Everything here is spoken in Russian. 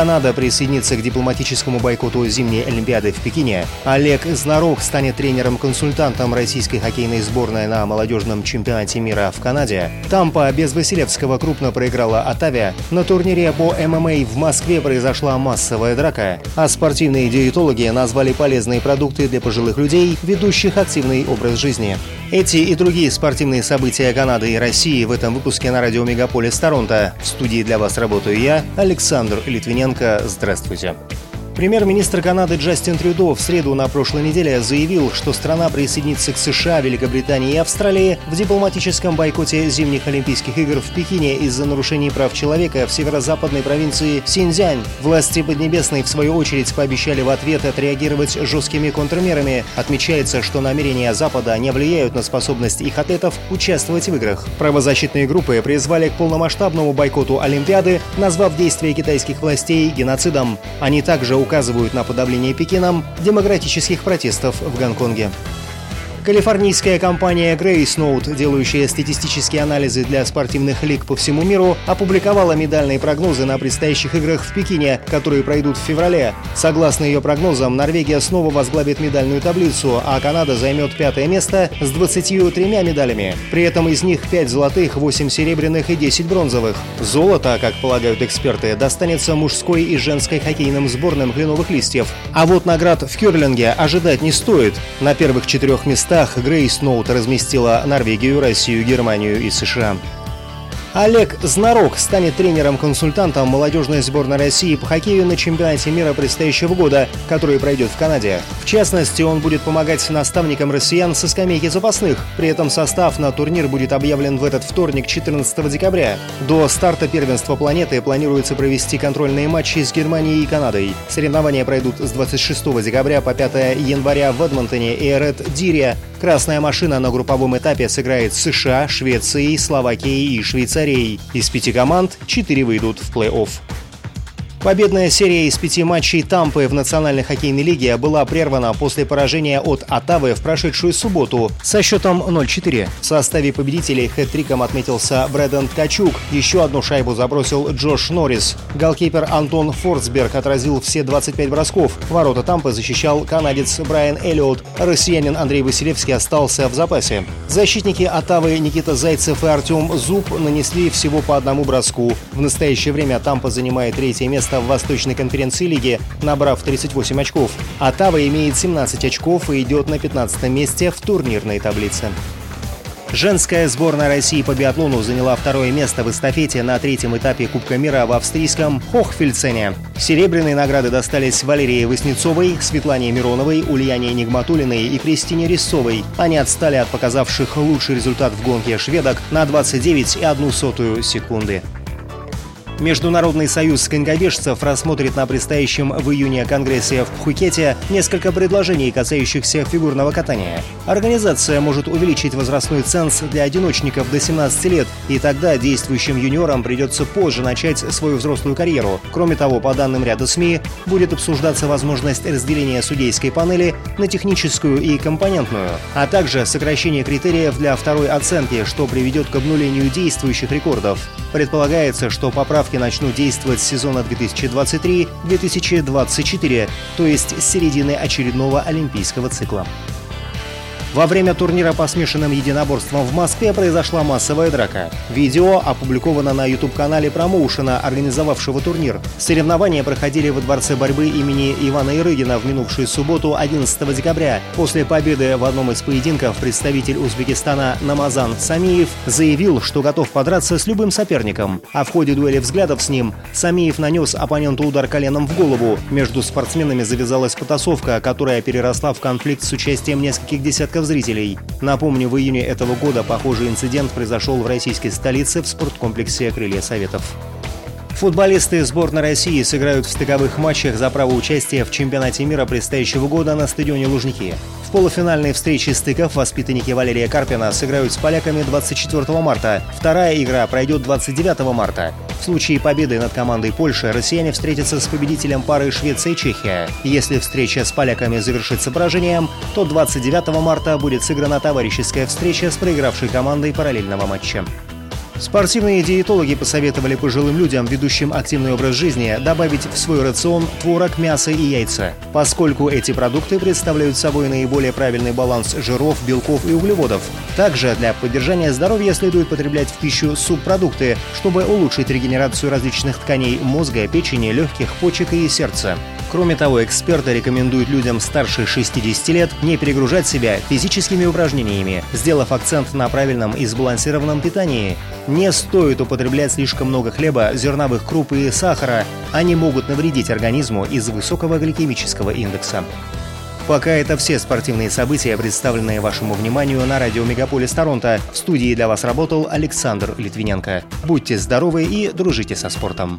Канада присоединится к дипломатическому бойкоту зимней Олимпиады в Пекине. Олег Знарок станет тренером-консультантом российской хоккейной сборной на молодежном чемпионате мира в Канаде. Тампа без Василевского крупно проиграла Атавия. На турнире по ММА в Москве произошла массовая драка. А спортивные диетологи назвали полезные продукты для пожилых людей, ведущих активный образ жизни. Эти и другие спортивные события Канады и России в этом выпуске на радио Мегаполис Торонто. В студии для вас работаю я, Александр Литвиненко. Здравствуйте. Премьер-министр Канады Джастин Трюдо в среду на прошлой неделе заявил, что страна присоединится к США, Великобритании и Австралии в дипломатическом бойкоте зимних Олимпийских игр в Пекине из-за нарушений прав человека в северо-западной провинции Синьцзянь. Власти Поднебесной, в свою очередь, пообещали в ответ отреагировать жесткими контрмерами. Отмечается, что намерения Запада не влияют на способность их атлетов участвовать в играх. Правозащитные группы призвали к полномасштабному бойкоту Олимпиады, назвав действия китайских властей геноцидом. Они также указывают на подавление Пекином демократических протестов в Гонконге. Калифорнийская компания Grace делающая статистические анализы для спортивных лиг по всему миру, опубликовала медальные прогнозы на предстоящих играх в Пекине, которые пройдут в феврале. Согласно ее прогнозам, Норвегия снова возглавит медальную таблицу, а Канада займет пятое место с 23 медалями. При этом из них 5 золотых, 8 серебряных и 10 бронзовых. Золото, как полагают эксперты, достанется мужской и женской хоккейным сборным кленовых листьев. А вот наград в керлинге ожидать не стоит. На первых четырех местах местах Грейс Ноут разместила Норвегию, Россию, Германию и США. Олег Знарок станет тренером-консультантом молодежной сборной России по хоккею на чемпионате мира предстоящего года, который пройдет в Канаде. В частности, он будет помогать наставникам россиян со скамейки запасных. При этом состав на турнир будет объявлен в этот вторник, 14 декабря. До старта первенства планеты планируется провести контрольные матчи с Германией и Канадой. Соревнования пройдут с 26 декабря по 5 января в Эдмонтоне и Ред Дире. Красная машина на групповом этапе сыграет с США, Швецией, Словакией и Швейцарией. Из пяти команд четыре выйдут в плей-офф. Победная серия из пяти матчей Тампы в Национальной хоккейной лиге была прервана после поражения от Атавы в прошедшую субботу со счетом 0-4. В составе победителей хэт-триком отметился Брэдон Ткачук. Еще одну шайбу забросил Джош Норрис. Голкипер Антон Форсберг отразил все 25 бросков. Ворота Тампы защищал канадец Брайан Эллиот. Россиянин Андрей Василевский остался в запасе. Защитники Атавы Никита Зайцев и Артем Зуб нанесли всего по одному броску. В настоящее время Тампа занимает третье место в Восточной конференции лиги, набрав 38 очков. Атава имеет 17 очков и идет на 15 месте в турнирной таблице. Женская сборная России по биатлону заняла второе место в эстафете на третьем этапе Кубка мира в австрийском Хохфельцене. Серебряные награды достались Валерии Васнецовой, Светлане Мироновой, Ульяне Нигматулиной и Кристине Рисовой. Они отстали от показавших лучший результат в гонке шведок на 29,1 секунды. Международный союз конькобежцев рассмотрит на предстоящем в июне Конгрессе в Пхукете несколько предложений, касающихся фигурного катания. Организация может увеличить возрастной ценз для одиночников до 17 лет, и тогда действующим юниорам придется позже начать свою взрослую карьеру. Кроме того, по данным ряда СМИ, будет обсуждаться возможность разделения судейской панели на техническую и компонентную, а также сокращение критериев для второй оценки, что приведет к обнулению действующих рекордов. Предполагается, что поправки начнут действовать с сезона 2023-2024, то есть с середины очередного олимпийского цикла. Во время турнира по смешанным единоборствам в Москве произошла массовая драка. Видео опубликовано на YouTube-канале промоушена, организовавшего турнир. Соревнования проходили во Дворце борьбы имени Ивана Ирыгина в минувшую субботу 11 декабря. После победы в одном из поединков представитель Узбекистана Намазан Самиев заявил, что готов подраться с любым соперником. А в ходе дуэли взглядов с ним Самиев нанес оппоненту удар коленом в голову. Между спортсменами завязалась потасовка, которая переросла в конфликт с участием нескольких десятков десятков зрителей. Напомню, в июне этого года похожий инцидент произошел в российской столице в спорткомплексе «Крылья Советов». Футболисты сборной России сыграют в стыковых матчах за право участия в чемпионате мира предстоящего года на стадионе Лужники. В полуфинальной встрече стыков воспитанники Валерия Карпина сыграют с поляками 24 марта. Вторая игра пройдет 29 марта. В случае победы над командой Польши россияне встретятся с победителем пары Швеция-Чехия. Если встреча с поляками завершится поражением, то 29 марта будет сыграна товарищеская встреча с проигравшей командой параллельного матча. Спортивные диетологи посоветовали пожилым людям, ведущим активный образ жизни, добавить в свой рацион творог, мясо и яйца, поскольку эти продукты представляют собой наиболее правильный баланс жиров, белков и углеводов. Также для поддержания здоровья следует потреблять в пищу субпродукты, чтобы улучшить регенерацию различных тканей мозга, печени, легких, почек и сердца. Кроме того, эксперты рекомендуют людям старше 60 лет не перегружать себя физическими упражнениями, сделав акцент на правильном и сбалансированном питании. Не стоит употреблять слишком много хлеба, зерновых круп и сахара. Они могут навредить организму из-за высокого гликемического индекса. Пока это все спортивные события, представленные вашему вниманию на радио Мегаполис Торонто. В студии для вас работал Александр Литвиненко. Будьте здоровы и дружите со спортом.